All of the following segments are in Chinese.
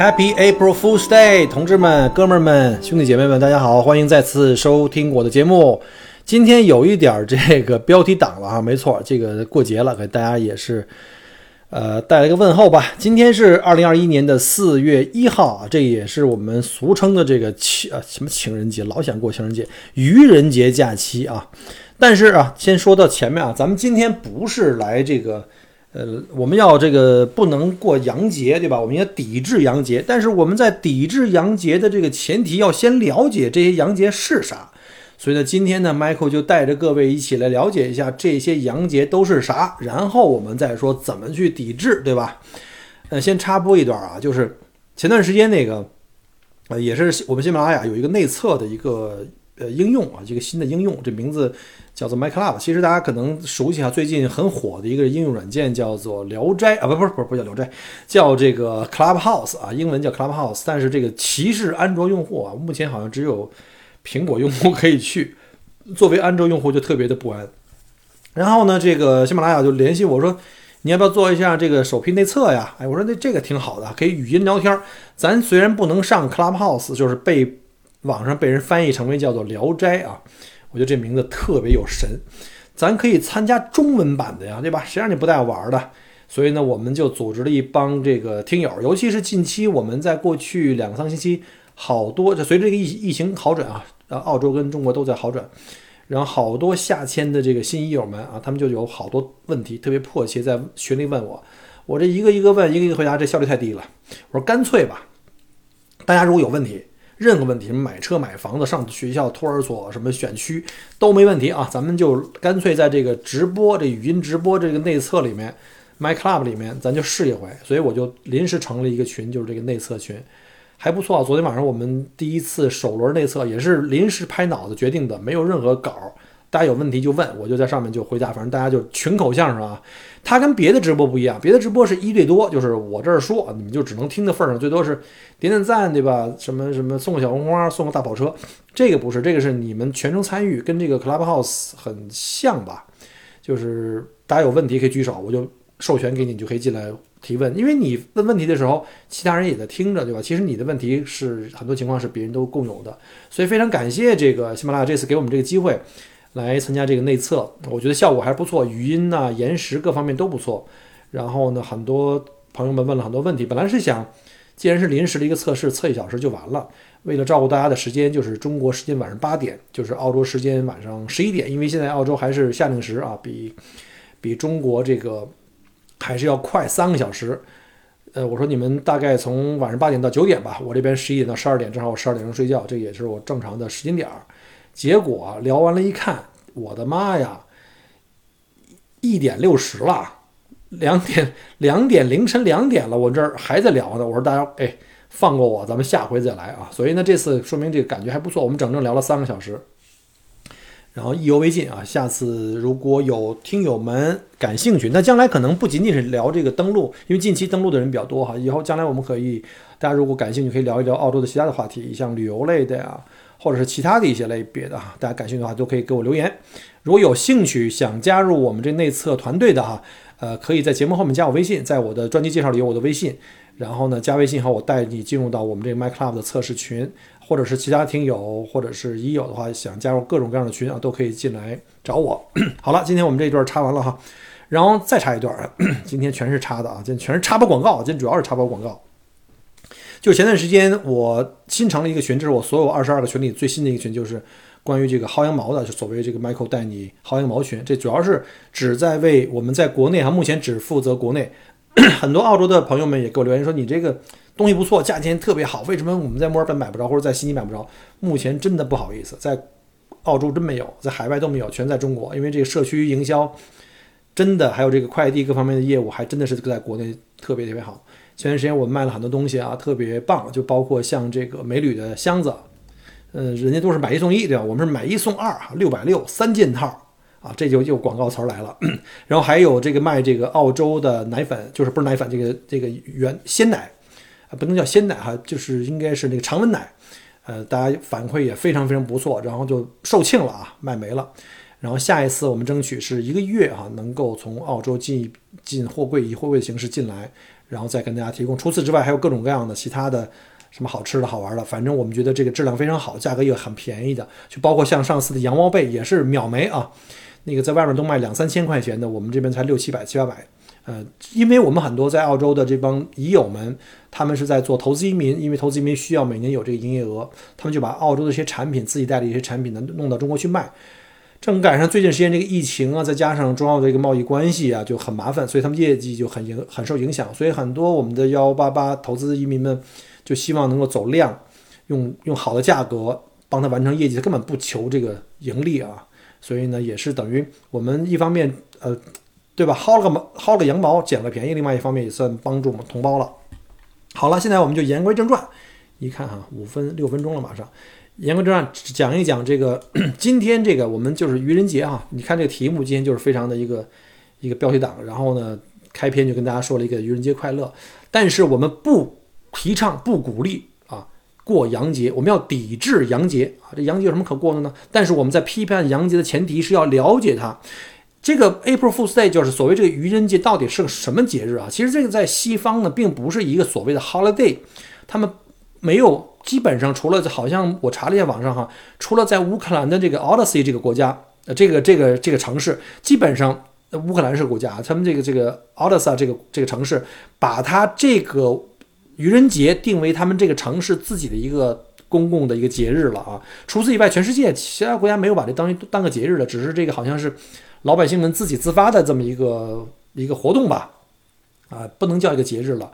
Happy April Fool's Day，同志们、哥们儿们、兄弟姐妹们，大家好，欢迎再次收听我的节目。今天有一点这个标题党了啊，没错，这个过节了，给大家也是呃带来一个问候吧。今天是二零二一年的四月一号啊，这也是我们俗称的这个情呃什么情人节，老想过情人节，愚人节假期啊。但是啊，先说到前面啊，咱们今天不是来这个。呃，我们要这个不能过洋节，对吧？我们要抵制洋节，但是我们在抵制洋节的这个前提，要先了解这些洋节是啥。所以呢，今天呢，Michael 就带着各位一起来了解一下这些洋节都是啥，然后我们再说怎么去抵制，对吧？呃，先插播一段啊，就是前段时间那个，呃，也是我们喜马拉雅有一个内测的一个呃应用啊，一个新的应用，这名字。叫做 MyClub，其实大家可能熟悉啊，最近很火的一个应用软件叫做聊斋啊，不不是不不叫聊斋，叫这个 Clubhouse 啊，英文叫 Clubhouse，但是这个歧视安卓用户啊，目前好像只有苹果用户可以去，作为安卓用户就特别的不安。然后呢，这个喜马拉雅就联系我说，你要不要做一下这个首批内测呀？哎，我说那这个挺好的，可以语音聊天。咱虽然不能上 Clubhouse，就是被网上被人翻译成为叫做聊斋啊。我觉得这名字特别有神，咱可以参加中文版的呀，对吧？谁让你不带玩的？所以呢，我们就组织了一帮这个听友，尤其是近期我们在过去两三个星期，好多就随着这个疫疫情好转啊，呃，澳洲跟中国都在好转，然后好多下签的这个新医友们啊，他们就有好多问题，特别迫切在群里问我，我这一个一个问，一个一个回答，这效率太低了。我说干脆吧，大家如果有问题。任何问题，什么买车、买房子、上学校、托儿所、什么选区都没问题啊！咱们就干脆在这个直播、这语音直播这个内测里面，My Club 里面，咱就试一回。所以我就临时成立一个群，就是这个内测群，还不错啊。昨天晚上我们第一次首轮内测也是临时拍脑子决定的，没有任何稿。大家有问题就问，我就在上面就回答，反正大家就群口相声啊。它跟别的直播不一样，别的直播是一对多，就是我这儿说，你们就只能听的份儿上，最多是点点赞，对吧？什么什么送个小红花，送个大跑车，这个不是，这个是你们全程参与，跟这个 Clubhouse 很像吧？就是大家有问题可以举手，我就授权给你，你就可以进来提问。因为你问问题的时候，其他人也在听着，对吧？其实你的问题是很多情况是别人都共有的，所以非常感谢这个喜马拉雅这次给我们这个机会。来参加这个内测，我觉得效果还不错，语音呐、延时各方面都不错。然后呢，很多朋友们问了很多问题。本来是想，既然是临时的一个测试，测一小时就完了。为了照顾大家的时间，就是中国时间晚上八点，就是澳洲时间晚上十一点。因为现在澳洲还是夏令时啊，比比中国这个还是要快三个小时。呃，我说你们大概从晚上八点到九点吧，我这边十一点到十二点，正好我十二点钟睡觉，这也是我正常的时间点儿。结果聊完了，一看，我的妈呀，一点六十了，两点 两点凌晨两点了，我这儿还在聊呢。我说大家，哎，放过我，咱们下回再来啊。所以呢，这次说明这个感觉还不错，我们整整聊了三个小时，然后意犹未尽啊。下次如果有听友们感兴趣，那将来可能不仅仅是聊这个登录，因为近期登录的人比较多哈。以后将来我们可以，大家如果感兴趣，可以聊一聊澳洲的其他的话题，像旅游类的呀。或者是其他的一些类别的哈，大家感兴趣的话都可以给我留言。如果有兴趣想加入我们这内测团队的哈，呃，可以在节目后面加我微信，在我的专辑介绍里有我的微信。然后呢，加微信后我带你进入到我们这个 My Club 的测试群，或者是其他听友或者是已友的话，想加入各种各样的群啊，都可以进来找我。好了，今天我们这一段插完了哈，然后再插一段，今天全是插的啊，今天全是插播广告，今天主要是插播广告。就前段时间，我新成了一个群，这是我所有二十二个群里最新的一个群，就是关于这个薅羊毛的，就所谓这个 Michael 带你薅羊毛群。这主要是只在为我们在国内哈，目前只负责国内。很多澳洲的朋友们也给我留言说，你这个东西不错，价钱特别好，为什么我们在墨尔本买不着，或者在悉尼买不着？目前真的不好意思，在澳洲真没有，在海外都没有，全在中国，因为这个社区营销真的还有这个快递各方面的业务，还真的是在国内特别特别好。前段时间我们卖了很多东西啊，特别棒，就包括像这个美旅的箱子，呃，人家都是买一送一，对吧？我们是买一送二啊，六百六三件套啊，这就又广告词来了。然后还有这个卖这个澳洲的奶粉，就是不是奶粉，这个这个原鲜奶啊，不能叫鲜奶哈，就是应该是那个常温奶。呃，大家反馈也非常非常不错，然后就售罄了啊，卖没了。然后下一次我们争取是一个月啊，能够从澳洲进进货柜，以货柜的形式进来。然后再跟大家提供。除此之外，还有各种各样的其他的什么好吃的好玩的，反正我们觉得这个质量非常好，价格也很便宜的。就包括像上次的羊毛被也是秒没啊，那个在外面都卖两三千块钱的，我们这边才六七百七八百。呃，因为我们很多在澳洲的这帮蚁友们，他们是在做投资移民，因为投资移民需要每年有这个营业额，他们就把澳洲的一些产品自己带的一些产品呢弄到中国去卖。正赶上最近时间这个疫情啊，再加上中澳的一个贸易关系啊，就很麻烦，所以他们业绩就很影很受影响。所以很多我们的幺八八投资移民们就希望能够走量，用用好的价格帮他完成业绩，他根本不求这个盈利啊。所以呢，也是等于我们一方面呃，对吧，薅了个毛薅了个羊毛捡了便宜，另外一方面也算帮助我们同胞了。好了，现在我们就言归正传，一看哈，五分六分钟了，马上。言归正传，讲一讲这个 今天这个我们就是愚人节啊！你看这个题目，今天就是非常的一个一个标题党。然后呢，开篇就跟大家说了一个愚人节快乐。但是我们不提倡、不鼓励啊过洋节，我们要抵制洋节啊！这洋节有什么可过的呢？但是我们在批判洋节的前提是要了解它。这个 April Fool's Day 就是所谓这个愚人节到底是个什么节日啊？其实这个在西方呢，并不是一个所谓的 holiday，他们没有。基本上除了好像我查了一下网上哈，除了在乌克兰的这个 Odyssey 这个国家，呃，这个这个这个城市，基本上乌克兰是国家，他们这个这个 Odyssey 这个这个城市，把它这个愚人节定为他们这个城市自己的一个公共的一个节日了啊。除此以外，全世界其他国家没有把这当当个节日的，只是这个好像是老百姓们自己自发的这么一个一个活动吧，啊，不能叫一个节日了。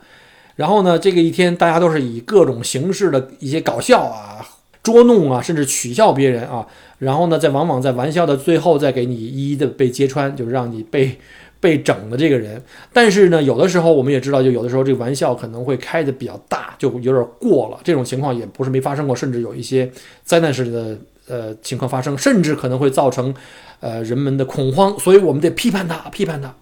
然后呢，这个一天大家都是以各种形式的一些搞笑啊、捉弄啊，甚至取笑别人啊。然后呢，再往往在玩笑的最后再给你一一的被揭穿，就是让你被被整的这个人。但是呢，有的时候我们也知道，就有的时候这个玩笑可能会开的比较大，就有点过了。这种情况也不是没发生过，甚至有一些灾难式的呃情况发生，甚至可能会造成呃人们的恐慌。所以我们得批判他，批判他。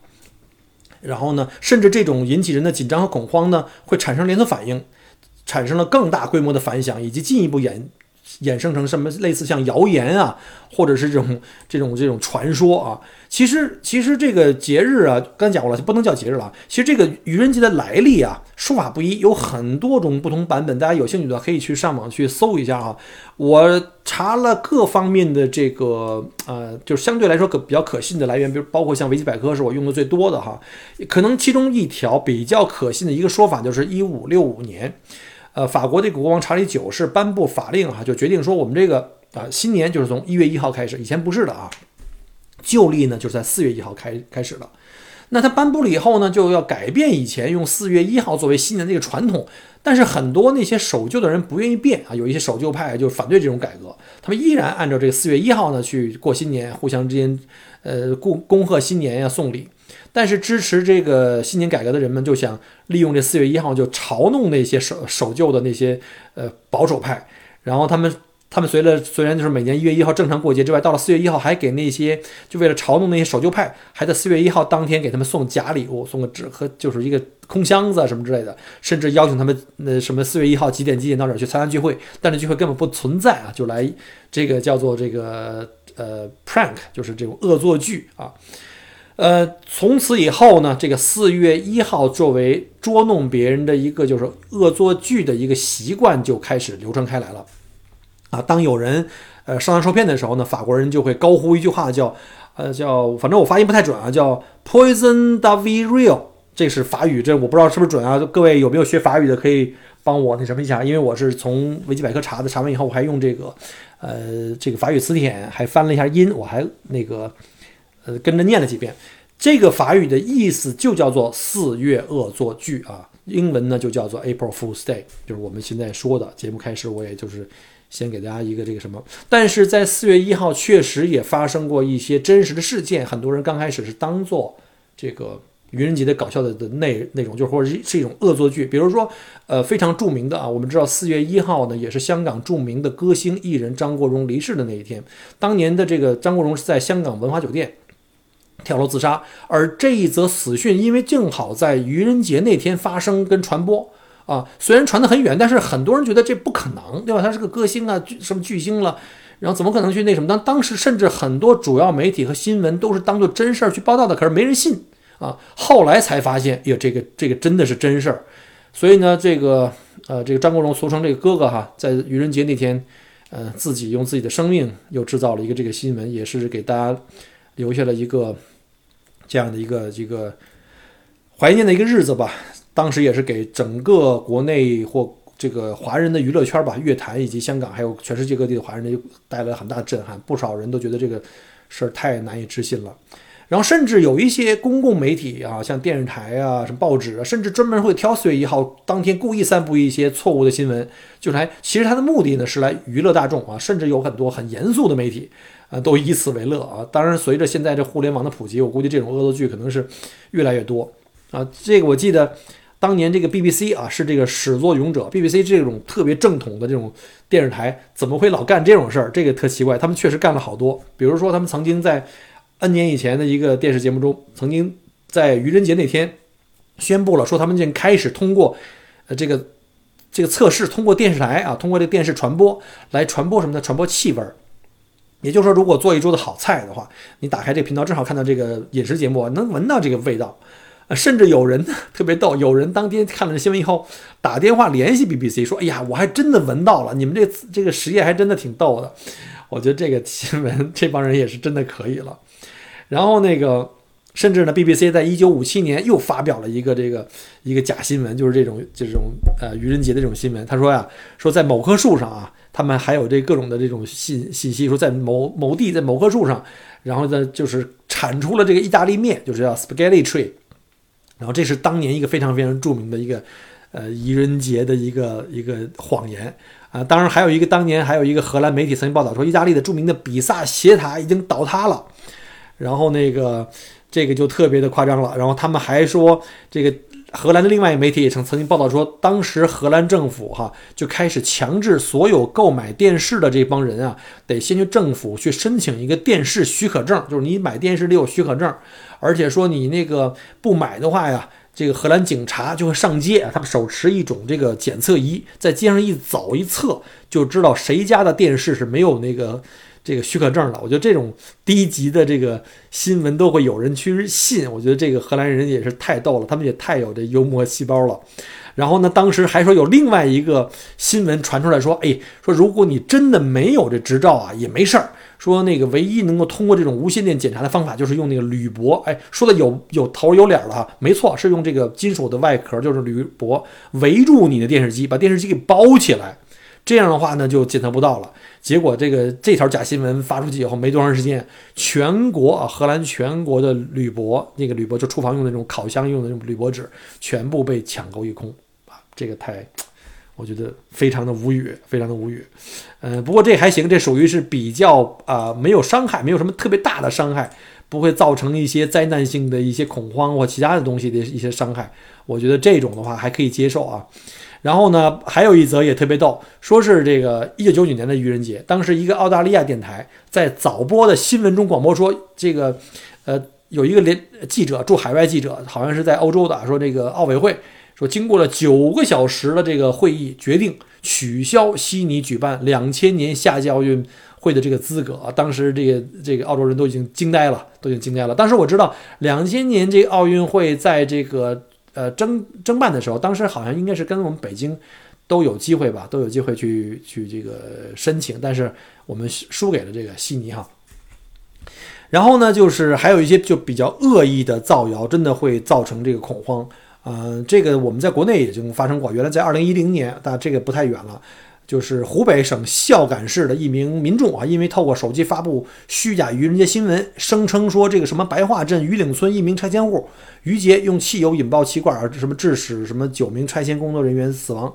然后呢，甚至这种引起人的紧张和恐慌呢，会产生连锁反应，产生了更大规模的反响，以及进一步演衍生成什么类似像谣言啊，或者是这种 这种这种传说啊。其实，其实这个节日啊，刚才讲过了，不能叫节日了。其实这个愚人节的来历啊，说法不一，有很多种不同版本。大家有兴趣的可以去上网去搜一下啊。我查了各方面的这个呃，就是相对来说可比较可信的来源，比如包括像维基百科是我用的最多的哈。可能其中一条比较可信的一个说法就是一五六五年，呃，法国的国王查理九世颁布法令哈，就决定说我们这个啊新年就是从一月一号开始，以前不是的啊。旧历呢，就是在四月一号开开始了。那他颁布了以后呢，就要改变以前用四月一号作为新年这个传统。但是很多那些守旧的人不愿意变啊，有一些守旧派就反对这种改革，他们依然按照这个四月一号呢去过新年，互相之间呃恭恭贺新年呀，送礼。但是支持这个新年改革的人们就想利用这四月一号就嘲弄那些守守旧的那些呃保守派，然后他们。他们随了虽然就是每年一月一号正常过节之外，到了四月一号还给那些就为了嘲弄那些守旧派，还在四月一号当天给他们送假礼物，送个纸和就是一个空箱子什么之类的，甚至邀请他们那什么四月一号几点几点到哪儿去参加聚会，但是聚会根本不存在啊，就来这个叫做这个呃 prank，就是这种恶作剧啊，呃，从此以后呢，这个四月一号作为捉弄别人的一个就是恶作剧的一个习惯就开始流传开来了。啊，当有人呃上当受骗的时候呢，法国人就会高呼一句话，叫呃叫，反正我发音不太准啊，叫 Poison the real，这是法语，这我不知道是不是准啊。各位有没有学法语的，可以帮我那什么一下，因为我是从维基百科查的，查完以后我还用这个呃这个法语词典还翻了一下音，我还那个呃跟着念了几遍。这个法语的意思就叫做四月恶作剧啊，英文呢就叫做 April Fool's Day，就是我们现在说的。节目开始我也就是。先给大家一个这个什么，但是在四月一号确实也发生过一些真实的事件，很多人刚开始是当做这个愚人节的搞笑的的内内容，就或者是是一种恶作剧。比如说，呃，非常著名的啊，我们知道四月一号呢，也是香港著名的歌星艺人张国荣离世的那一天。当年的这个张国荣是在香港文华酒店跳楼自杀，而这一则死讯因为正好在愚人节那天发生跟传播啊，虽然传得很远，但是很多人觉得这不可能，对吧？他是个歌星啊，巨什么巨星了。然后怎么可能去那什么？当当时甚至很多主要媒体和新闻都是当做真事儿去报道的，可是没人信啊。后来才发现，哟，这个这个真的是真事儿。所以呢，这个呃，这个张国荣俗称这个哥哥哈，在愚人节那天，呃，自己用自己的生命又制造了一个这个新闻，也是给大家留下了一个这样的一个这个怀念的一个日子吧。当时也是给整个国内或。这个华人的娱乐圈吧，乐坛以及香港，还有全世界各地的华人，就带来很大的震撼。不少人都觉得这个事儿太难以置信了。然后，甚至有一些公共媒体啊，像电视台啊、什么报纸啊，甚至专门会挑四月一号当天故意散布一些错误的新闻，就是来，其实它的目的呢是来娱乐大众啊。甚至有很多很严肃的媒体啊，都以此为乐啊。当然，随着现在这互联网的普及，我估计这种恶作剧可能是越来越多啊。这个我记得。当年这个 BBC 啊是这个始作俑者，BBC 这种特别正统的这种电视台怎么会老干这种事儿？这个特奇怪。他们确实干了好多，比如说他们曾经在 N 年以前的一个电视节目中，曾经在愚人节那天宣布了，说他们已经开始通过呃这个这个测试，通过电视台啊，通过这个电视传播来传播什么呢？传播气味儿。也就是说，如果做一桌子好菜的话，你打开这个频道，正好看到这个饮食节目，能闻到这个味道。甚至有人特别逗，有人当天看了这新闻以后，打电话联系 BBC 说：“哎呀，我还真的闻到了，你们这这个实验还真的挺逗的。”我觉得这个新闻这帮人也是真的可以了。然后那个，甚至呢，BBC 在一九五七年又发表了一个这个一个假新闻，就是这种这种呃愚人节的这种新闻。他说呀，说在某棵树上啊，他们还有这各种的这种信信息，说在某某地在某棵树上，然后呢就是产出了这个意大利面，就是叫 Spaghetti Tree。然后这是当年一个非常非常著名的一个，呃，愚人节的一个一个谎言啊。当然还有一个当年还有一个荷兰媒体曾经报道说，意大利的著名的比萨斜塔已经倒塌了。然后那个这个就特别的夸张了。然后他们还说这个。荷兰的另外一个媒体也曾曾经报道说，当时荷兰政府哈就开始强制所有购买电视的这帮人啊，得先去政府去申请一个电视许可证，就是你买电视得有许可证，而且说你那个不买的话呀，这个荷兰警察就会上街，他们手持一种这个检测仪，在街上一走一测，就知道谁家的电视是没有那个。这个许可证了，我觉得这种低级的这个新闻都会有人去信，我觉得这个荷兰人也是太逗了，他们也太有这幽默细胞了。然后呢，当时还说有另外一个新闻传出来说，哎，说如果你真的没有这执照啊，也没事儿。说那个唯一能够通过这种无线电检查的方法，就是用那个铝箔。哎，说的有有头有脸了哈，没错，是用这个金属的外壳，就是铝箔围住你的电视机，把电视机给包起来。这样的话呢，就检测不到了。结果这个这条假新闻发出去以后，没多长时间，全国啊，荷兰全国的铝箔，那个铝箔就厨房用的那种烤箱用的那种铝箔纸，全部被抢购一空啊！这个太，我觉得非常的无语，非常的无语。嗯，不过这还行，这属于是比较啊，没有伤害，没有什么特别大的伤害，不会造成一些灾难性的一些恐慌或其他的东西的一些伤害。我觉得这种的话还可以接受啊。然后呢，还有一则也特别逗，说是这个一九九九年的愚人节，当时一个澳大利亚电台在早播的新闻中广播说，这个，呃，有一个连记者驻海外记者，好像是在欧洲的，说这个奥委会说经过了九个小时的这个会议，决定取消悉尼举办两千年夏季奥运会的这个资格。当时这个这个澳洲人都已经惊呆了，都已经惊呆了。当时我知道两千年这个奥运会在这个。呃，争争办的时候，当时好像应该是跟我们北京都有机会吧，都有机会去去这个申请，但是我们输给了这个悉尼哈。然后呢，就是还有一些就比较恶意的造谣，真的会造成这个恐慌。嗯，这个我们在国内已经发生过，原来在二零一零年，但这个不太远了。就是湖北省孝感市的一名民众啊，因为透过手机发布虚假愚人节新闻，声称说这个什么白桦镇鱼岭村一名拆迁户于杰用汽油引爆气罐啊，什么致使什么九名拆迁工作人员死亡，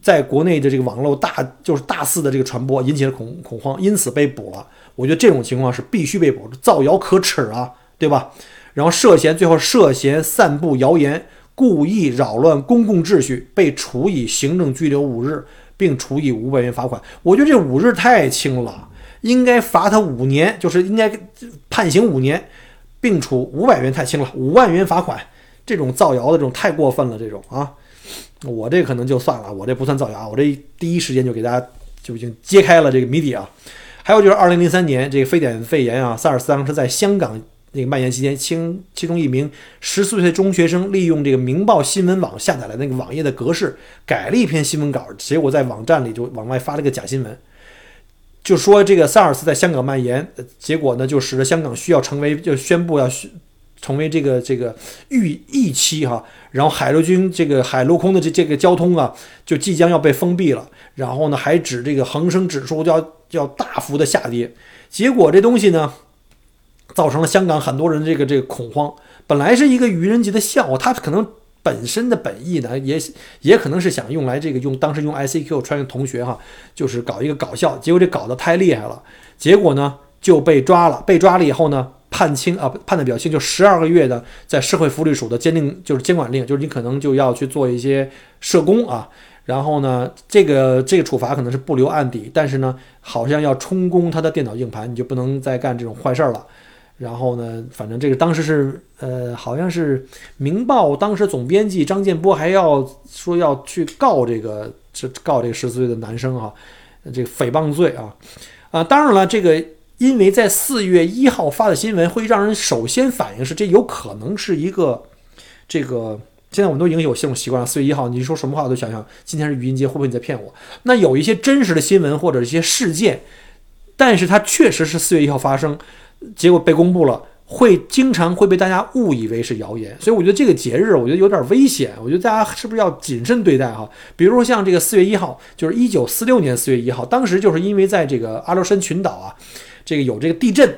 在国内的这个网络大就是大肆的这个传播，引起了恐恐慌，因此被捕了。我觉得这种情况是必须被捕，造谣可耻啊，对吧？然后涉嫌最后涉嫌散布谣言，故意扰乱公共秩序，被处以行政拘留五日，并处以五百元罚款。我觉得这五日太轻了，应该罚他五年，就是应该判刑五年，并处五百元太轻了，五万元罚款。这种造谣的这种太过分了，这种啊，我这可能就算了，我这不算造谣，我这第一时间就给大家就已经揭开了这个谜底啊。还有就是二零零三年这个非典肺炎啊，SARS 当时在香港那个蔓延期间，其其中一名十四岁中学生利用这个《明报新闻网》下载了那个网页的格式，改了一篇新闻稿，结果在网站里就往外发了个假新闻，就说这个萨尔斯在香港蔓延，结果呢就使得香港需要成为就宣布要成为这个这个预疫期哈，然后海陆军这个海陆空的这这个交通啊，就即将要被封闭了，然后呢还指这个恒生指数要。要大幅的下跌，结果这东西呢，造成了香港很多人这个这个恐慌。本来是一个愚人节的笑话，他可能本身的本意呢，也也可能是想用来这个用当时用 ICQ 穿越同学哈，就是搞一个搞笑。结果这搞得太厉害了，结果呢就被抓了。被抓了以后呢，判轻啊判的比较轻，就十二个月的在社会福利署的监定就是监管令，就是你可能就要去做一些社工啊。然后呢，这个这个处罚可能是不留案底，但是呢，好像要充公他的电脑硬盘，你就不能再干这种坏事儿了。然后呢，反正这个当时是呃，好像是《明报》当时总编辑张建波还要说要去告这个，这告这个十四岁的男生啊，这个诽谤罪啊啊！当然了，这个因为在四月一号发的新闻，会让人首先反应是这有可能是一个这个。现在我们都已经有这种习惯了。四月一号，你说什么话我都想想，今天是愚人节，会不会你在骗我？那有一些真实的新闻或者一些事件，但是它确实是四月一号发生，结果被公布了，会经常会被大家误以为是谣言。所以我觉得这个节日，我觉得有点危险。我觉得大家是不是要谨慎对待哈？比如说像这个四月一号，就是一九四六年四月一号，当时就是因为在这个阿留申群岛啊，这个有这个地震。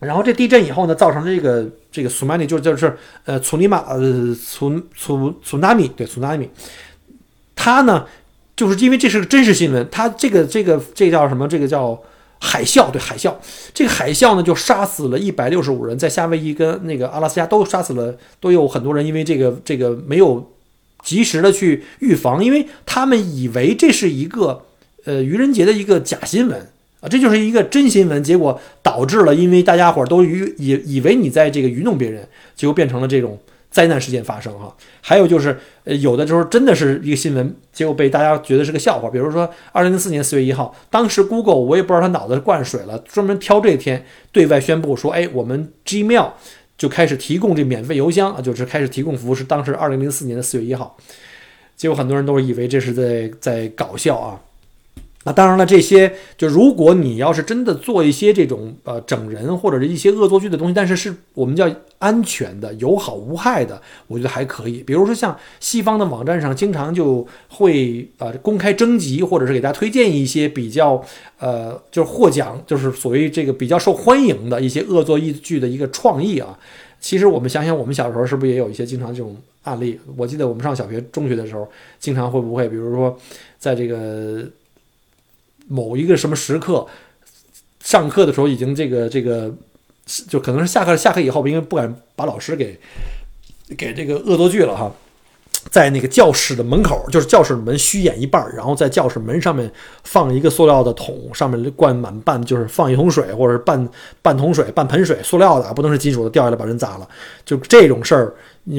然后这地震以后呢，造成这个这个 tsunami 就就是呃，苏尼玛呃，苏苏苏纳米对苏纳米，它呢就是因为这是个真实新闻，它这个这个这叫什么？这个叫海啸对海啸，这个海啸呢就杀死了一百六十五人，在夏威夷跟那个阿拉斯加都杀死了，都有很多人因为这个这个没有及时的去预防，因为他们以为这是一个呃愚人节的一个假新闻。啊，这就是一个真新闻，结果导致了，因为大家伙都愚以以为你在这个愚弄别人，结果变成了这种灾难事件发生哈。还有就是，呃，有的时候真的是一个新闻，结果被大家觉得是个笑话。比如说，二零零四年四月一号，当时 Google 我也不知道他脑子灌水了，专门挑这天对外宣布说，哎，我们 Gmail 就开始提供这免费邮箱啊，就是开始提供服务，是当时二零零四年的四月一号。结果很多人都是以为这是在在搞笑啊。那当然了，这些就如果你要是真的做一些这种呃整人或者是一些恶作剧的东西，但是是我们叫安全的、有好无害的，我觉得还可以。比如说像西方的网站上经常就会呃公开征集，或者是给大家推荐一些比较呃就是获奖，就是所谓这个比较受欢迎的一些恶作剧的一个创意啊。其实我们想想，我们小时候是不是也有一些经常这种案例？我记得我们上小学、中学的时候，经常会不会，比如说在这个。某一个什么时刻，上课的时候已经这个这个，就可能是下课下课以后，因为不敢把老师给给这个恶作剧了哈。在那个教室的门口，就是教室门虚掩一半，然后在教室门上面放一个塑料的桶，上面灌满半，就是放一桶水，或者半半桶水、半盆水，塑料的，不能是金属的，掉下来把人砸了。就这种事儿，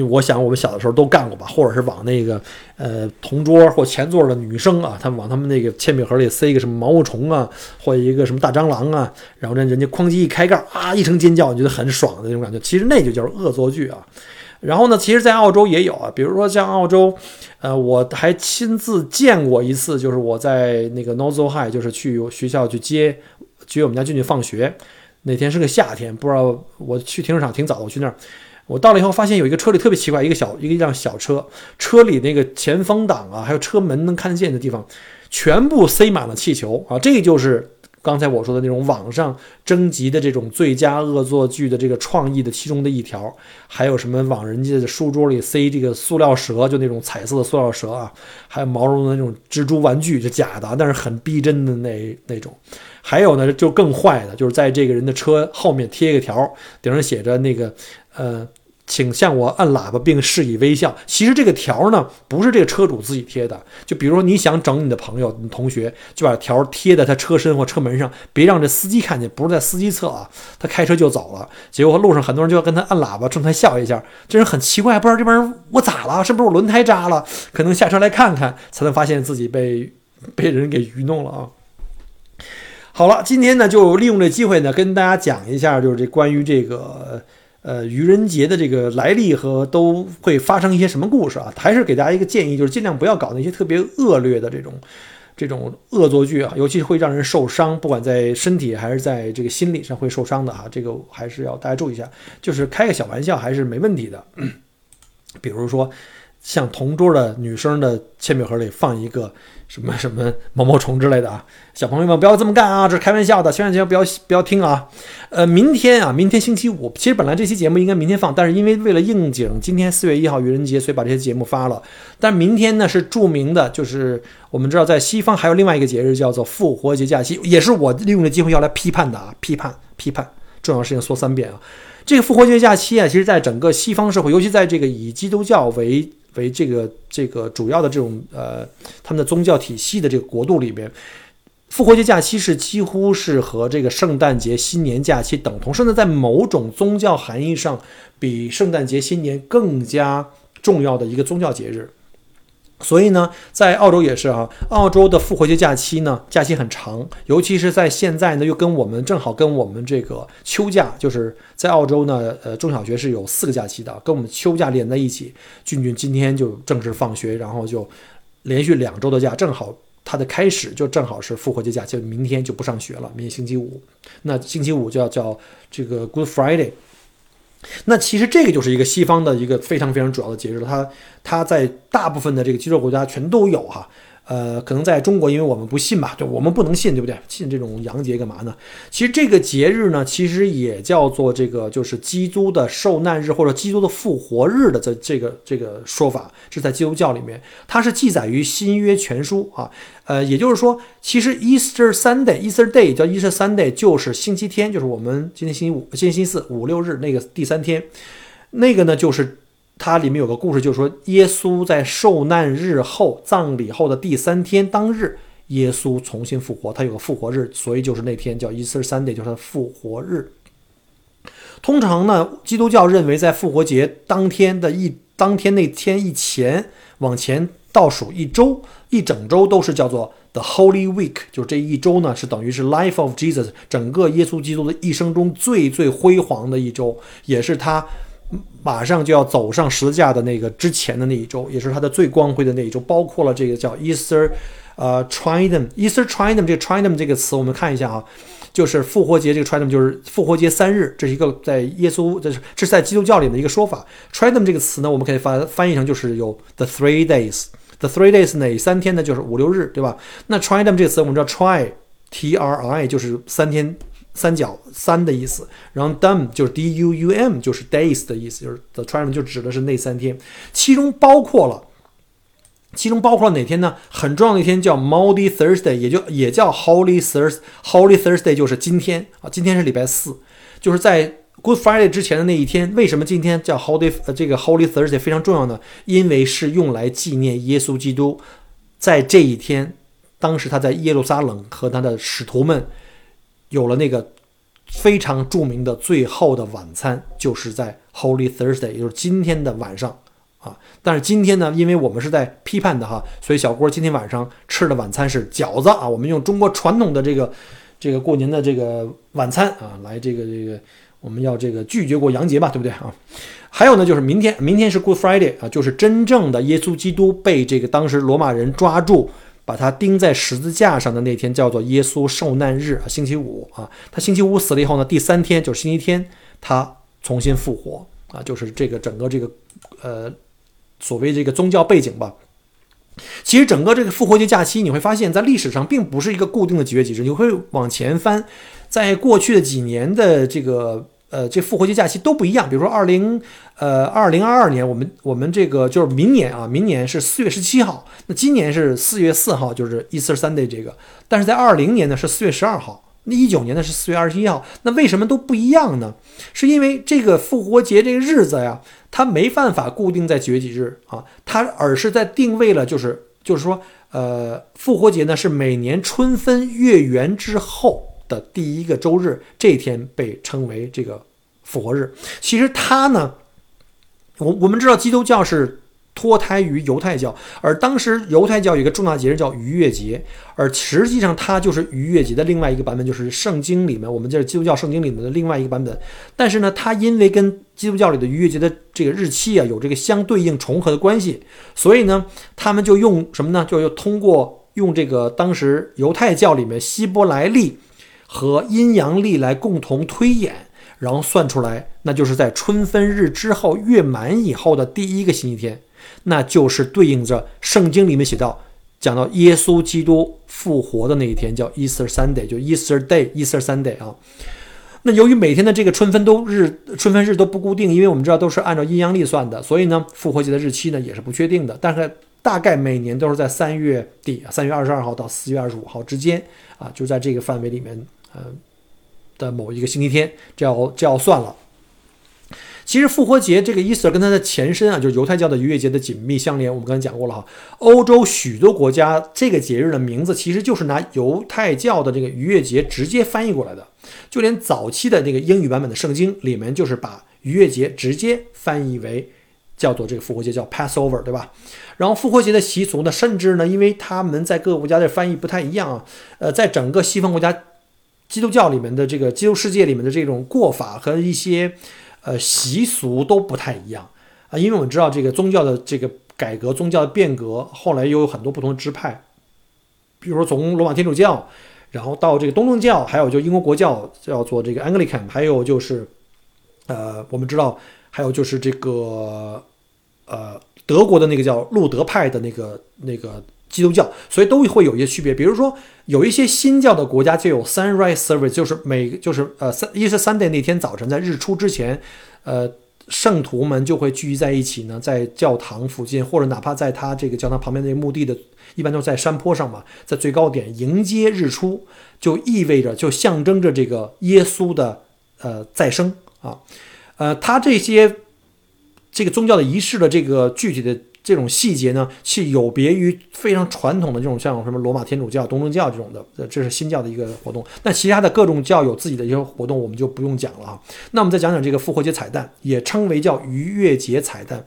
我想我们小的时候都干过吧，或者是往那个呃同桌或前座的女生啊，他们往他们那个铅笔盒里塞一个什么毛毛虫啊，或一个什么大蟑螂啊，然后人人家哐叽一开盖啊，一声尖叫，你觉得很爽的那种感觉，其实那就叫恶作剧啊。然后呢，其实，在澳洲也有啊，比如说像澳洲，呃，我还亲自见过一次，就是我在那个 n o z o High，就是去学校去接接我们家俊俊放学，那天是个夏天，不知道我去停车场挺早的，我去那儿，我到了以后发现有一个车里特别奇怪，一个小一个一辆小车，车里那个前风挡啊，还有车门能看得见的地方，全部塞满了气球啊，这就是刚才我说的那种网上征集的这种最佳恶作剧的这个创意的其中的一条，还有什么往人家的书桌里塞这个塑料蛇，就那种彩色的塑料蛇啊，还有毛绒的那种蜘蛛玩具，就假的，但是很逼真的那那种。还有呢，就更坏的，就是在这个人的车后面贴一个条，顶上写着那个呃。请向我按喇叭并示意微笑。其实这个条呢，不是这个车主自己贴的。就比如说你想整你的朋友、你同学，就把条贴在他车身或车门上，别让这司机看见，不是在司机侧啊，他开车就走了。结果路上很多人就要跟他按喇叭，冲他笑一下。这人很奇怪，不知道这帮人我咋了？是不是我轮胎扎了？可能下车来看看，才能发现自己被被人给愚弄了啊。好了，今天呢，就利用这机会呢，跟大家讲一下，就是这关于这个。呃，愚人节的这个来历和都会发生一些什么故事啊？还是给大家一个建议，就是尽量不要搞那些特别恶劣的这种这种恶作剧啊，尤其会让人受伤，不管在身体还是在这个心理上会受伤的啊。这个还是要大家注意一下，就是开个小玩笑还是没问题的。比如说，像同桌的女生的铅笔盒里放一个。什么什么毛毛虫之类的啊，小朋友们不要这么干啊，这是开玩笑的，千万千万不要不要听啊。呃，明天啊，明天星期五，其实本来这期节目应该明天放，但是因为为了应景，今天四月一号愚人节，所以把这些节目发了。但明天呢是著名的，就是我们知道在西方还有另外一个节日叫做复活节假期，也是我利用的机会要来批判的啊，批判批判，重要事情说三遍啊。这个复活节假期啊，其实在整个西方社会，尤其在这个以基督教为为这个这个主要的这种呃他们的宗教体系的这个国度里边，复活节假期是几乎是和这个圣诞节、新年假期等同，甚至在某种宗教含义上，比圣诞节、新年更加重要的一个宗教节日。所以呢，在澳洲也是啊，澳洲的复活节假期呢，假期很长，尤其是在现在呢，又跟我们正好跟我们这个秋假，就是在澳洲呢，呃，中小学是有四个假期的，跟我们秋假连在一起。俊俊今天就正式放学，然后就连续两周的假，正好他的开始就正好是复活节假期，明天就不上学了，明天星期五，那星期五就要叫这个 Good Friday。那其实这个就是一个西方的一个非常非常主要的节日，它它在大部分的这个基督国家全都有哈。呃，可能在中国，因为我们不信吧，就我们不能信，对不对？信这种洋节干嘛呢？其实这个节日呢，其实也叫做这个，就是基督的受难日或者基督的复活日的这这个这个说法，是在基督教里面，它是记载于新约全书啊。呃，也就是说，其实 Easter Sunday，Easter Day 叫 Easter Sunday，就是星期天，就是我们今天星期五、今天星期四、五六日那个第三天，那个呢就是。它里面有个故事，就是说耶稣在受难日后、葬礼后的第三天当日，耶稣重新复活。他有个复活日，所以就是那天叫 Easter Sunday，就是他的复活日。通常呢，基督教认为在复活节当天的一当天那天一前往前倒数一周，一整周都是叫做 The Holy Week，就是这一周呢是等于是 Life of Jesus 整个耶稣基督的一生中最最辉煌的一周，也是他。马上就要走上十字架的那个之前的那一周，也是他的最光辉的那一周，包括了这个叫 Easter，呃，Trident，Easter Trident，这个 Trident 这个词我们看一下啊，就是复活节这个 Trident 就是复活节三日，这是一个在耶稣这是这是在基督教里的一个说法。Trident 这个词呢，我们可以翻翻译成就是有 the three days，the three days 哪三天呢？就是五六日，对吧？那 Trident 这个词我们知道 try，T R I 就是三天。三角三的意思，然后 dum 就是 d u u m 就是 days 的意思，就是 the t r i u m 就指的是那三天，其中包括了，其中包括了哪天呢？很重要的一天叫 Maundy Thursday，也就也叫 Holy Thurs Holy Thursday 就是今天啊，今天是礼拜四，就是在 Good Friday 之前的那一天。为什么今天叫 Holy 呃这个 Holy Thursday 非常重要呢？因为是用来纪念耶稣基督在这一天，当时他在耶路撒冷和他的使徒们。有了那个非常著名的最后的晚餐，就是在 Holy Thursday，也就是今天的晚上啊。但是今天呢，因为我们是在批判的哈，所以小郭今天晚上吃的晚餐是饺子啊。我们用中国传统的这个这个过年的这个晚餐啊，来这个这个我们要这个拒绝过洋节吧，对不对啊？还有呢，就是明天，明天是 Good Friday 啊，就是真正的耶稣基督被这个当时罗马人抓住。把他钉在十字架上的那天叫做耶稣受难日啊，星期五啊。他星期五死了以后呢，第三天就是星期天，他重新复活啊，就是这个整个这个呃所谓这个宗教背景吧。其实整个这个复活节假期，你会发现在历史上并不是一个固定的几月几日，你会往前翻，在过去的几年的这个呃这复活节假期都不一样。比如说二零呃二零二二年，我们我们这个就是明年啊，明年是四月十七号，那今年是四月四号，就是 Easter Sunday 这个，但是在二零年呢是四月十二号。那一九年呢是四月二十一号，那为什么都不一样呢？是因为这个复活节这个日子呀，它没办法固定在几月几日啊，它而是在定位了，就是就是说，呃，复活节呢是每年春分月圆之后的第一个周日，这天被称为这个复活日。其实它呢，我我们知道基督教是。脱胎于犹太教，而当时犹太教有一个重大节日叫逾越节，而实际上它就是逾越节的另外一个版本，就是圣经里面我们这基督教圣经里面的另外一个版本。但是呢，它因为跟基督教里的逾越节的这个日期啊有这个相对应重合的关系，所以呢，他们就用什么呢？就又通过用这个当时犹太教里面希伯来历和阴阳历来共同推演，然后算出来，那就是在春分日之后月满以后的第一个星期天。那就是对应着圣经里面写到，讲到耶稣基督复活的那一天，叫 Easter Sunday，就 Easter Day，Easter Sunday 啊。那由于每天的这个春分都日春分日都不固定，因为我们知道都是按照阴阳历算的，所以呢，复活节的日期呢也是不确定的。但是大概每年都是在三月底，三月二十二号到四月二十五号之间啊，就在这个范围里面，呃的某一个星期天，就要就要算了。其实复活节这个 Easter 跟它的前身啊，就是犹太教的逾越节的紧密相连。我们刚才讲过了哈，欧洲许多国家这个节日的名字其实就是拿犹太教的这个逾越节直接翻译过来的。就连早期的那个英语版本的圣经里面，就是把逾越节直接翻译为叫做这个复活节，叫 Passover，对吧？然后复活节的习俗呢，甚至呢，因为他们在各个国家的翻译不太一样啊，呃，在整个西方国家基督教里面的这个基督世界里面的这种过法和一些。呃，习俗都不太一样啊，因为我们知道这个宗教的这个改革、宗教的变革，后来又有很多不同的支派，比如说从罗马天主教，然后到这个东正教，还有就英国国教叫做这个 Anglican，还有就是，呃，我们知道还有就是这个呃德国的那个叫路德派的那个那个。基督教，所以都会有一些区别。比如说，有一些新教的国家就有 Sunrise Service，就是每就是呃三一是 Sunday 那天早晨在日出之前，呃，圣徒们就会聚集在一起呢，在教堂附近，或者哪怕在他这个教堂旁边那个墓地的，一般都在山坡上嘛，在最高点迎接日出，就意味着就象征着这个耶稣的呃再生啊，呃，他这些这个宗教的仪式的这个具体的。这种细节呢，是有别于非常传统的这种像什么罗马天主教、东正教这种的，这是新教的一个活动。那其他的各种教有自己的一些活动，我们就不用讲了啊。那我们再讲讲这个复活节彩蛋，也称为叫逾越节彩蛋。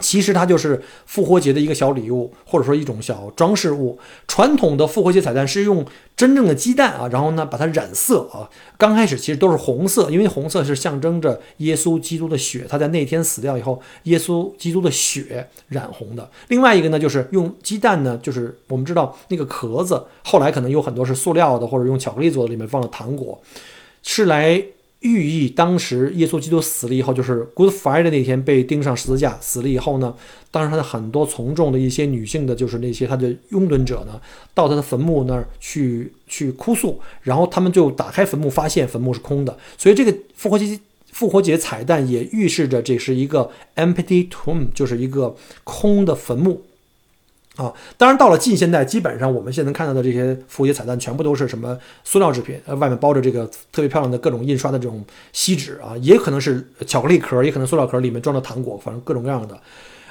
其实它就是复活节的一个小礼物，或者说一种小装饰物。传统的复活节彩蛋是用真正的鸡蛋啊，然后呢把它染色啊。刚开始其实都是红色，因为红色是象征着耶稣基督的血，他在那天死掉以后，耶稣基督的血染红的。另外一个呢，就是用鸡蛋呢，就是我们知道那个壳子，后来可能有很多是塑料的，或者用巧克力做的，里面放了糖果，是来。寓意当时耶稣基督死了以后，就是 Good Friday 那天被钉上十字架死了以后呢，当时他的很多从众的一些女性的，就是那些他的拥趸者呢，到他的坟墓那儿去去哭诉，然后他们就打开坟墓，发现坟墓是空的，所以这个复活节复活节彩蛋也预示着这是一个 empty tomb，就是一个空的坟墓。啊，当然到了近现代，基本上我们现在看到的这些复活节彩蛋，全部都是什么塑料制品，呃，外面包着这个特别漂亮的各种印刷的这种锡纸啊，也可能是巧克力壳，也可能塑料壳里面装着糖果，反正各种各样的。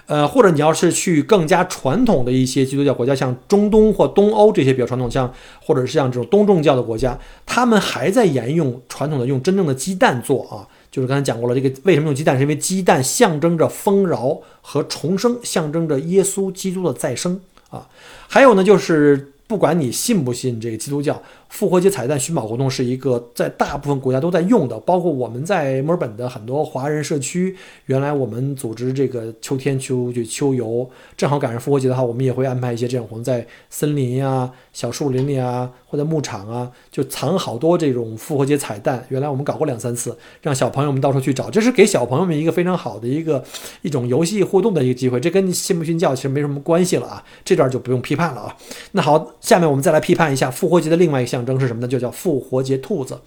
呃，或者你要是去更加传统的一些基督教国家，像中东或东欧这些比较传统，像或者是像这种东正教的国家，他们还在沿用传统的用真正的鸡蛋做啊。就是刚才讲过了，这个为什么用鸡蛋？是因为鸡蛋象征着丰饶和重生，象征着耶稣基督的再生啊。还有呢，就是不管你信不信这个基督教，复活节彩蛋寻宝活动是一个在大部分国家都在用的，包括我们在墨尔本的很多华人社区。原来我们组织这个秋天出去秋游，正好赶上复活节的话，我们也会安排一些这种活动，在森林呀、小树林里啊，或者牧场啊，就藏好多这种复活节彩蛋。原来我们搞过两三次，让小朋友们到处去找，这是给小朋友们一个非常好的一个一种游戏互动的一个机会。这跟信不信教其实没什么关系了啊，这段就不用批判了啊。那好，下面我们再来批判一下复活节的另外一项象征是什么呢？就叫复活节兔子。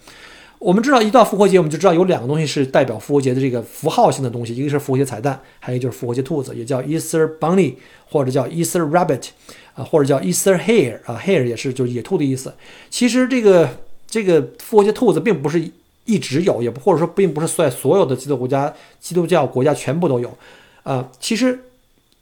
我们知道，一到复活节，我们就知道有两个东西是代表复活节的这个符号性的东西，一个是复活节彩蛋，还有就是复活节兔子，也叫 Easter Bunny 或者叫 Easter Rabbit 啊，或者叫 Easter Hare 啊，Hare 也是就是野兔的意思。其实这个这个复活节兔子并不是一直有，也不或者说并不是在所有的基督国家、基督教国家全部都有。啊，其实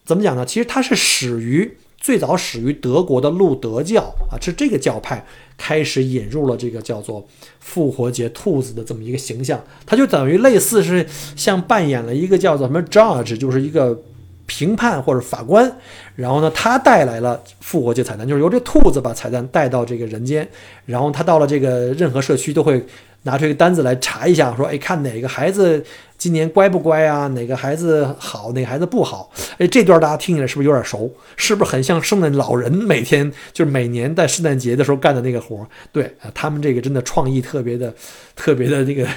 怎么讲呢？其实它是始于。最早始于德国的路德教啊，是这个教派开始引入了这个叫做复活节兔子的这么一个形象，它就等于类似是像扮演了一个叫做什么 judge，就是一个评判或者法官，然后呢，他带来了复活节彩蛋，就是由这兔子把彩蛋带到这个人间，然后他到了这个任何社区都会拿出一个单子来查一下，说，哎，看哪个孩子。今年乖不乖啊？哪个孩子好，哪个孩子不好？哎，这段大家听起来是不是有点熟？是不是很像圣诞老人每天就是每年在圣诞节的时候干的那个活？对，他们这个真的创意特别的、特别的那个、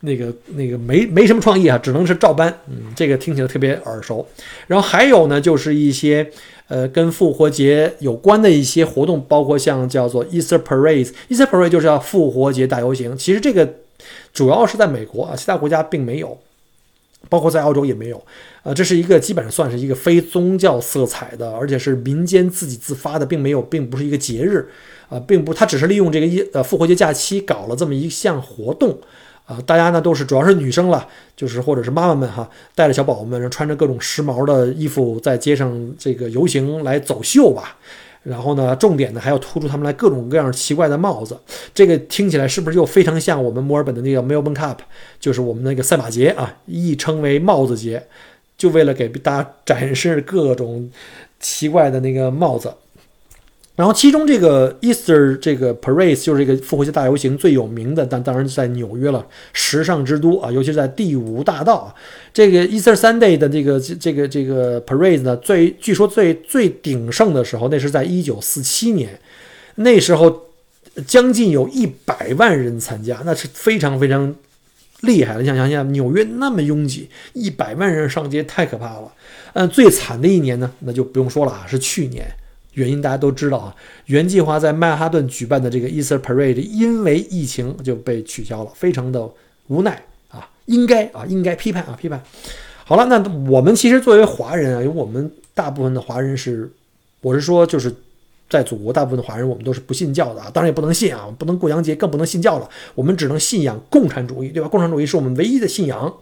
那个、那个没没什么创意啊，只能是照搬。嗯，这个听起来特别耳熟。然后还有呢，就是一些呃跟复活节有关的一些活动，包括像叫做 Easter Parade，Easter Parade 就是要复活节大游行。其实这个主要是在美国啊，其他国家并没有。包括在澳洲也没有，呃，这是一个基本上算是一个非宗教色彩的，而且是民间自己自发的，并没有，并不是一个节日，啊，并不，它只是利用这个一呃复活节假期搞了这么一项活动，啊，大家呢都是主要是女生了，就是或者是妈妈们哈，带着小宝宝们，穿着各种时髦的衣服在街上这个游行来走秀吧。然后呢，重点呢还要突出他们来各种各样奇怪的帽子，这个听起来是不是又非常像我们墨尔本的那个 Melbourne Cup，就是我们那个赛马节啊，亦称为帽子节，就为了给大家展示各种奇怪的那个帽子。然后其中这个 Easter 这个 Parade 就是这个复活节大游行最有名的，但当然在纽约了，时尚之都啊，尤其是在第五大道啊。这个 Easter Sunday 的这个这个这个 Parade 呢，最据说最最鼎盛的时候，那是在一九四七年，那时候将近有一百万人参加，那是非常非常厉害的。想想想，纽约那么拥挤，一百万人上街，太可怕了。嗯，最惨的一年呢，那就不用说了啊，是去年。原因大家都知道啊，原计划在曼哈顿举办的这个 Easter Parade 因为疫情就被取消了，非常的无奈啊，应该啊，应该批判啊，批判。好了，那我们其实作为华人啊，因为我们大部分的华人是，我是说就是在祖国大部分的华人，我们都是不信教的啊，当然也不能信啊，不能过洋节，更不能信教了，我们只能信仰共产主义，对吧？共产主义是我们唯一的信仰。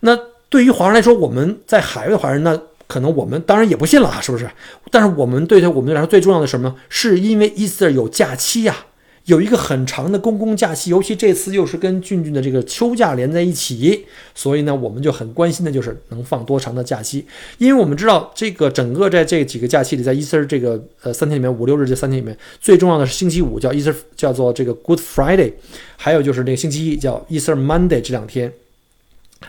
那对于华人来说，我们在海外华人那。可能我们当然也不信了啊，是不是？但是我们对他，我们来说最重要的什么呢？是因为 Easter 有假期呀，有一个很长的公共假期，尤其这次又是跟俊俊的这个秋假连在一起，所以呢，我们就很关心的就是能放多长的假期。因为我们知道，这个整个在这几个假期里，在 Easter 这个呃三天里面，五六日这三天里面，最重要的是星期五叫 Easter，叫做这个 Good Friday，还有就是那个星期一叫 Easter Monday 这两天，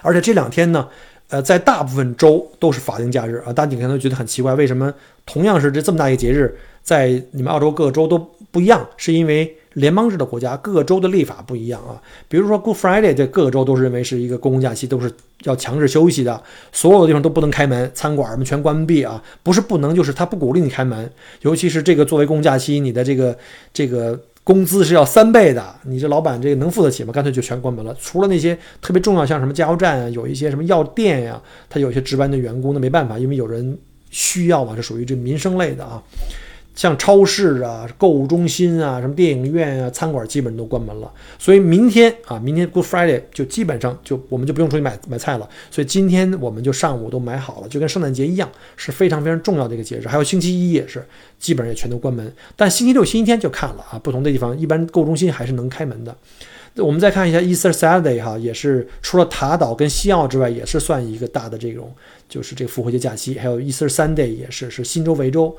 而且这两天呢。呃，在大部分州都是法定假日啊，大家可能觉得很奇怪，为什么同样是这这么大一个节日，在你们澳洲各个州都不一样？是因为联邦制的国家，各个州的立法不一样啊。比如说 Good Friday，这各个州都是认为是一个公共假期，都是要强制休息的，所有的地方都不能开门，餐馆们全关闭啊，不是不能，就是他不鼓励你开门，尤其是这个作为公共假期，你的这个这个。工资是要三倍的，你这老板这个能付得起吗？干脆就全关门了。除了那些特别重要，像什么加油站啊，有一些什么药店呀，他有些值班的员工，那没办法，因为有人需要嘛，是属于这民生类的啊。像超市啊、购物中心啊、什么电影院啊、餐馆基本都关门了，所以明天啊，明天 Good Friday 就基本上就我们就不用出去买买菜了。所以今天我们就上午都买好了，就跟圣诞节一样，是非常非常重要的一个节日。还有星期一也是，基本上也全都关门。但星期六、星期天就看了啊，不同的地方一般购物中心还是能开门的。我们再看一下 Easter Saturday 哈，也是除了塔岛跟西澳之外，也是算一个大的这种，就是这个复活节假期。还有 Easter Sunday 也是是新州维州。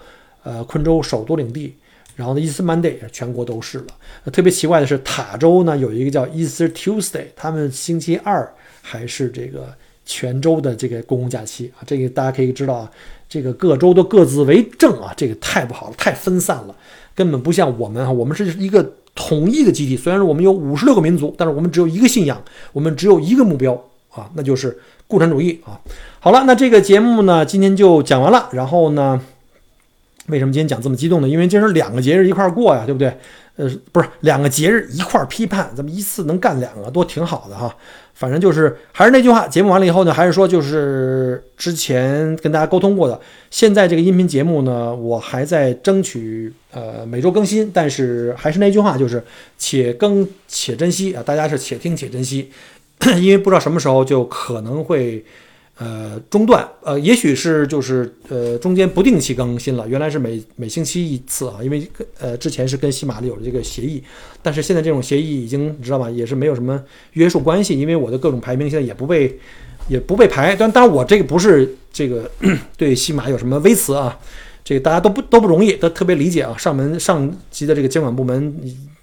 呃，昆州首都领地，然后呢，Easter Monday 全国都是了。特别奇怪的是，塔州呢有一个叫 Easter Tuesday，他们星期二还是这个全州的这个公共假期啊。这个大家可以知道啊，这个各州都各自为政啊，这个太不好了，太分散了，根本不像我们啊，我们是一个统一的集体。虽然说我们有五十六个民族，但是我们只有一个信仰，我们只有一个目标啊，那就是共产主义啊。好了，那这个节目呢，今天就讲完了。然后呢？为什么今天讲这么激动呢？因为今儿两个节日一块儿过呀，对不对？呃，不是两个节日一块儿批判，咱们一次能干两个，都挺好的哈。反正就是还是那句话，节目完了以后呢，还是说就是之前跟大家沟通过的。现在这个音频节目呢，我还在争取呃每周更新，但是还是那句话，就是且更且珍惜啊，大家是且听且珍惜，因为不知道什么时候就可能会。呃，中断，呃，也许是就是呃，中间不定期更新了。原来是每每星期一次啊，因为呃之前是跟喜马里有了这个协议，但是现在这种协议已经你知道吧，也是没有什么约束关系，因为我的各种排名现在也不被也不被排。但当然我这个不是这个对喜马有什么微词啊，这个大家都不都不容易，都特别理解啊。上门上级的这个监管部门。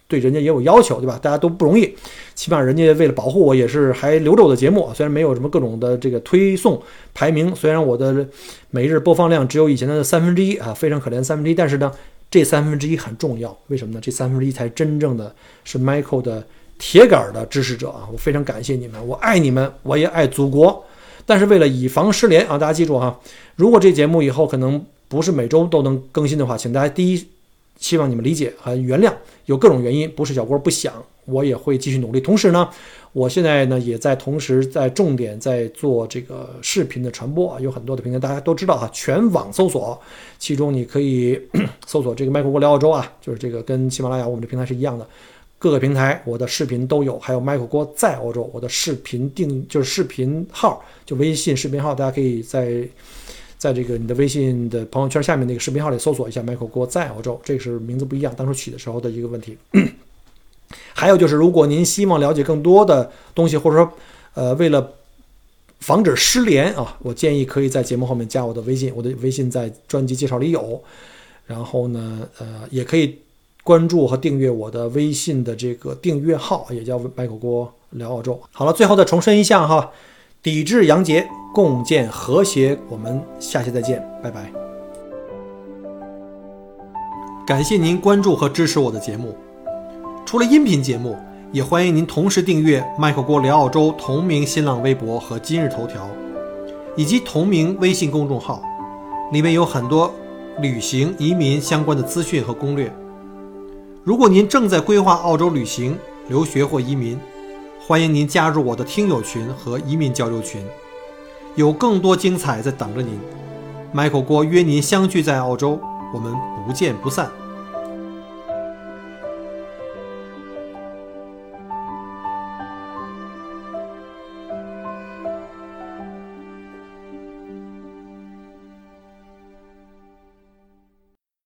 对人家也有要求，对吧？大家都不容易，起码人家为了保护我，也是还留着我的节目。虽然没有什么各种的这个推送排名，虽然我的每日播放量只有以前的三分之一啊，非常可怜三分之一。但是呢，这三分之一很重要，为什么呢？这三分之一才真正的是 Michael 的铁杆的支持者啊！我非常感谢你们，我爱你们，我也爱祖国。但是为了以防失联啊，大家记住哈，如果这节目以后可能不是每周都能更新的话，请大家第一。希望你们理解和原谅，有各种原因，不是小郭不想，我也会继续努力。同时呢，我现在呢也在同时在重点在做这个视频的传播啊，有很多的平台大家都知道哈，全网搜索，其中你可以 搜索这个麦克郭聊澳洲啊，就是这个跟喜马拉雅我们的平台是一样的，各个平台我的视频都有，还有麦克郭在欧洲，我的视频定就是视频号，就微信视频号，大家可以在。在这个你的微信的朋友圈下面那个视频号里搜索一下 Michael 郭在澳洲，这个是名字不一样，当初取的时候的一个问题。还有就是，如果您希望了解更多的东西，或者说，呃，为了防止失联啊，我建议可以在节目后面加我的微信，我的微信在专辑介绍里有。然后呢，呃，也可以关注和订阅我的微信的这个订阅号，也叫 Michael 郭聊澳洲。好了，最后再重申一下哈。抵制洋节，共建和谐。我们下期再见，拜拜。感谢您关注和支持我的节目。除了音频节目，也欢迎您同时订阅麦克郭聊澳洲同名新浪微博和今日头条，以及同名微信公众号，里面有很多旅行、移民相关的资讯和攻略。如果您正在规划澳洲旅行、留学或移民，欢迎您加入我的听友群和移民交流群，有更多精彩在等着您。Michael 郭约您相聚在澳洲，我们不见不散。